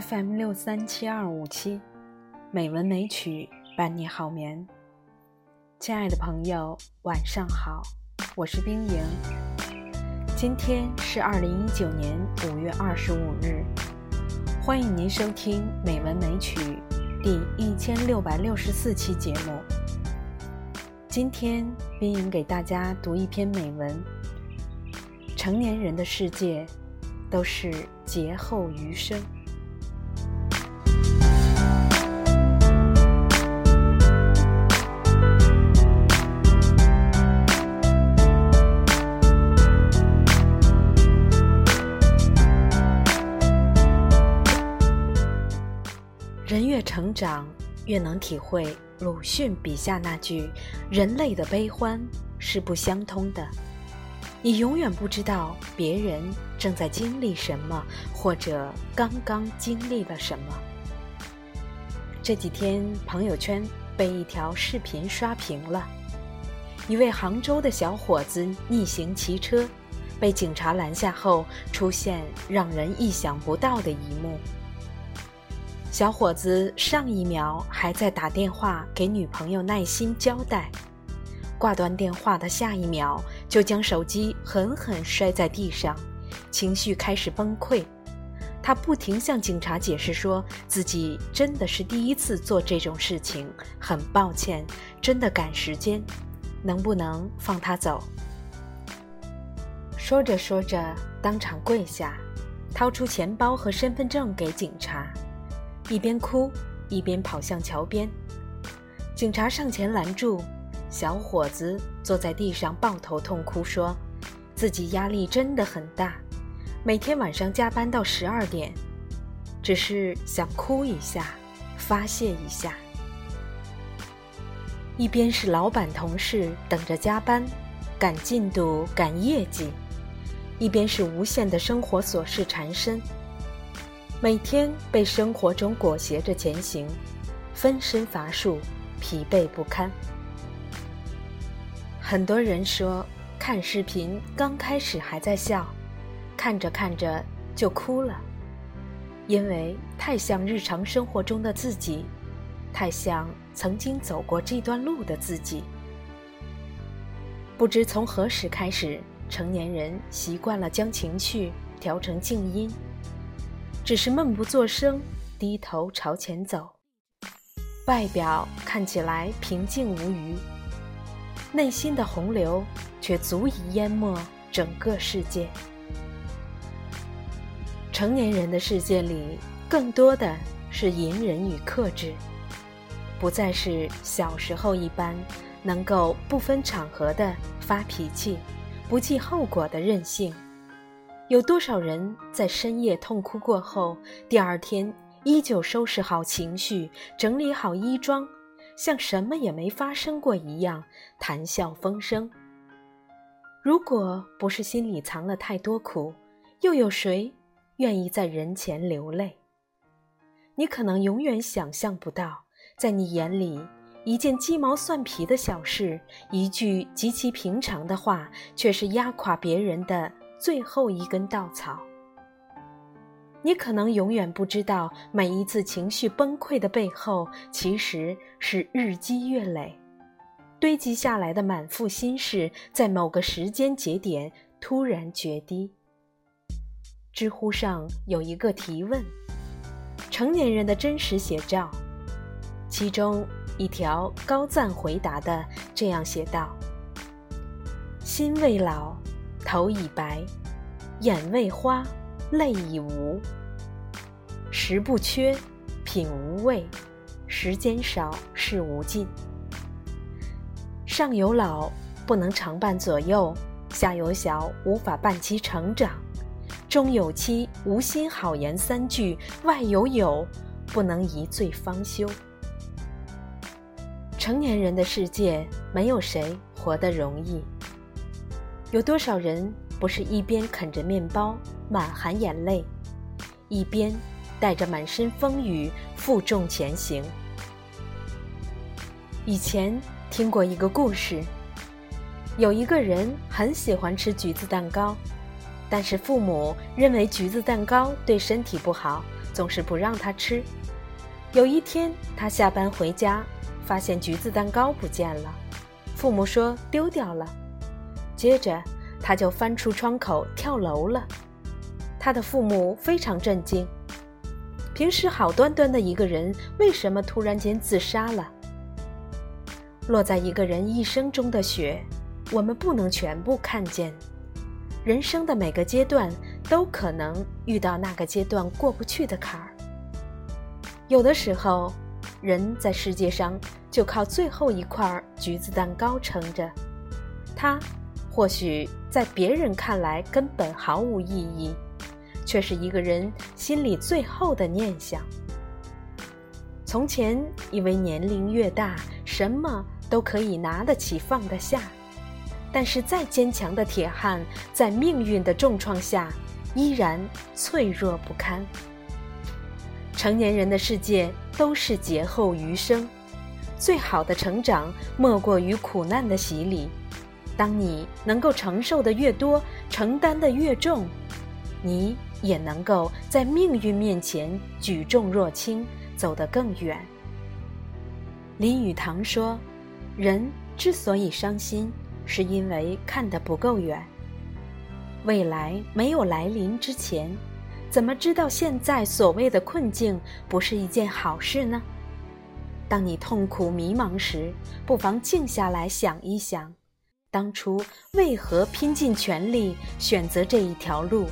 FM 六三七二五七，美文美曲伴你好眠。亲爱的朋友，晚上好，我是冰莹。今天是二零一九年五月二十五日，欢迎您收听《美文美曲》第一千六百六十四期节目。今天冰莹给大家读一篇美文：成年人的世界都是劫后余生。人越成长，越能体会鲁迅笔下那句“人类的悲欢是不相通的”。你永远不知道别人正在经历什么，或者刚刚经历了什么。这几天朋友圈被一条视频刷屏了，一位杭州的小伙子逆行骑车，被警察拦下后，出现让人意想不到的一幕。小伙子上一秒还在打电话给女朋友耐心交代，挂断电话的下一秒就将手机狠狠摔在地上，情绪开始崩溃。他不停向警察解释说自己真的是第一次做这种事情，很抱歉，真的赶时间，能不能放他走？说着说着，当场跪下，掏出钱包和身份证给警察。一边哭一边跑向桥边，警察上前拦住，小伙子坐在地上抱头痛哭，说自己压力真的很大，每天晚上加班到十二点，只是想哭一下，发泄一下。一边是老板同事等着加班，赶进度赶业绩，一边是无限的生活琐事缠身。每天被生活中裹挟着前行，分身乏术，疲惫不堪。很多人说，看视频刚开始还在笑，看着看着就哭了，因为太像日常生活中的自己，太像曾经走过这段路的自己。不知从何时开始，成年人习惯了将情绪调成静音。只是闷不作声，低头朝前走，外表看起来平静无余，内心的洪流却足以淹没整个世界。成年人的世界里，更多的是隐忍与克制，不再是小时候一般能够不分场合的发脾气，不计后果的任性。有多少人在深夜痛哭过后，第二天依旧收拾好情绪，整理好衣装，像什么也没发生过一样，谈笑风生？如果不是心里藏了太多苦，又有谁愿意在人前流泪？你可能永远想象不到，在你眼里，一件鸡毛蒜皮的小事，一句极其平常的话，却是压垮别人的。最后一根稻草，你可能永远不知道，每一次情绪崩溃的背后，其实是日积月累堆积下来的满腹心事，在某个时间节点突然决堤。知乎上有一个提问：“成年人的真实写照。”其中一条高赞回答的这样写道：“心未老。”头已白，眼未花，泪已无。食不缺，品无味，时间少，事无尽。上有老，不能常伴左右；下有小，无法伴其成长；中有妻，无心好言三句；外有友，不能一醉方休。成年人的世界，没有谁活得容易。有多少人不是一边啃着面包，满含眼泪，一边带着满身风雨负重前行？以前听过一个故事，有一个人很喜欢吃橘子蛋糕，但是父母认为橘子蛋糕对身体不好，总是不让他吃。有一天，他下班回家，发现橘子蛋糕不见了，父母说丢掉了。接着，他就翻出窗口跳楼了。他的父母非常震惊。平时好端端的一个人，为什么突然间自杀了？落在一个人一生中的雪，我们不能全部看见。人生的每个阶段都可能遇到那个阶段过不去的坎儿。有的时候，人在世界上就靠最后一块橘子蛋糕撑着，它或许在别人看来根本毫无意义，却是一个人心里最后的念想。从前以为年龄越大，什么都可以拿得起放得下。但是，再坚强的铁汉，在命运的重创下，依然脆弱不堪。成年人的世界都是劫后余生，最好的成长莫过于苦难的洗礼。当你能够承受的越多，承担的越重，你也能够在命运面前举重若轻，走得更远。林语堂说：“人之所以伤心。”是因为看得不够远。未来没有来临之前，怎么知道现在所谓的困境不是一件好事呢？当你痛苦迷茫时，不妨静下来想一想，当初为何拼尽全力选择这一条路？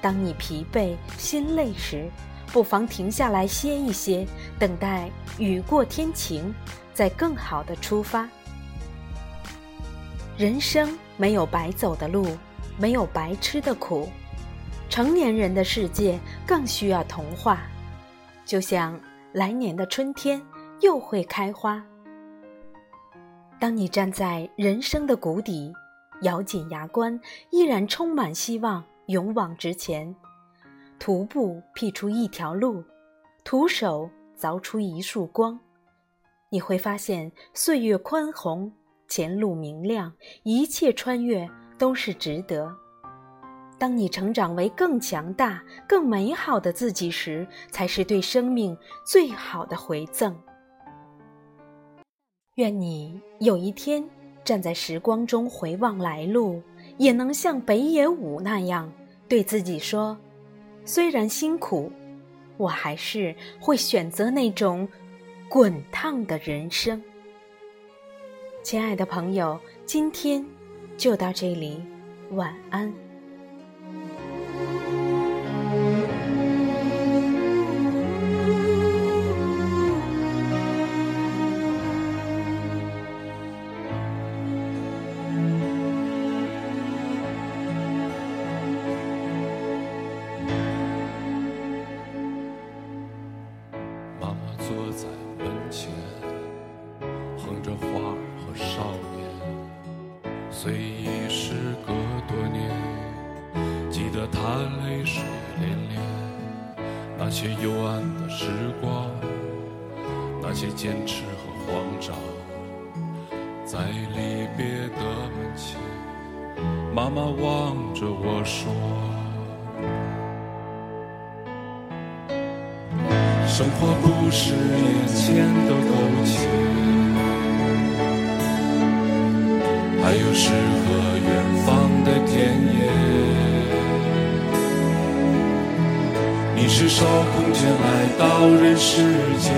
当你疲惫心累时，不妨停下来歇一歇，等待雨过天晴，再更好的出发。人生没有白走的路，没有白吃的苦。成年人的世界更需要童话，就像来年的春天又会开花。当你站在人生的谷底，咬紧牙关，依然充满希望，勇往直前，徒步辟出一条路，徒手凿出一束光，你会发现岁月宽宏。前路明亮，一切穿越都是值得。当你成长为更强大、更美好的自己时，才是对生命最好的回赠。愿你有一天站在时光中回望来路，也能像北野武那样对自己说：“虽然辛苦，我还是会选择那种滚烫的人生。”亲爱的朋友，今天就到这里，晚安。些幽暗的时光，那些坚持和慌张，在离别的门前，妈妈望着我说：“生活不是眼前的苟且。”还有诗和是受空间来到人世间，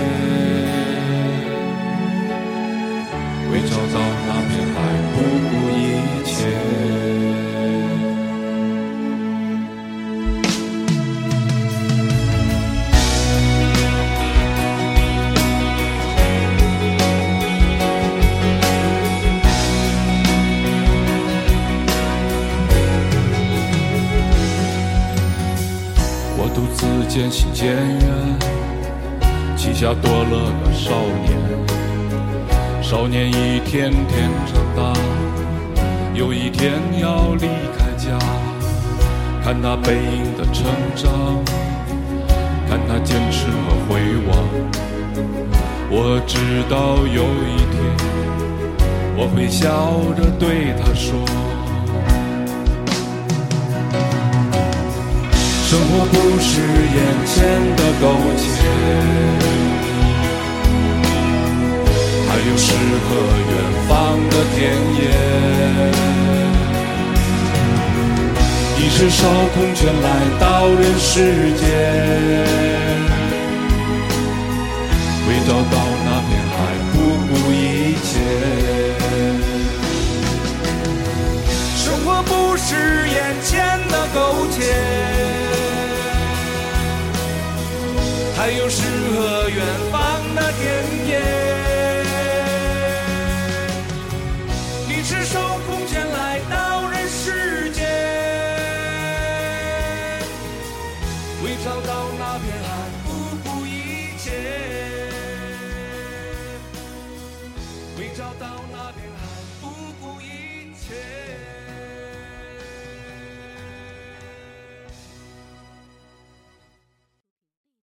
渐行渐远，膝下多了个少年。少年一天天长大，有一天要离开家。看他背影的成长，看他坚持和回望。我知道有一天，我会笑着对他说。生活不是眼前的苟且，还有诗和远方的田野。你是少空拳来到人世间，为找到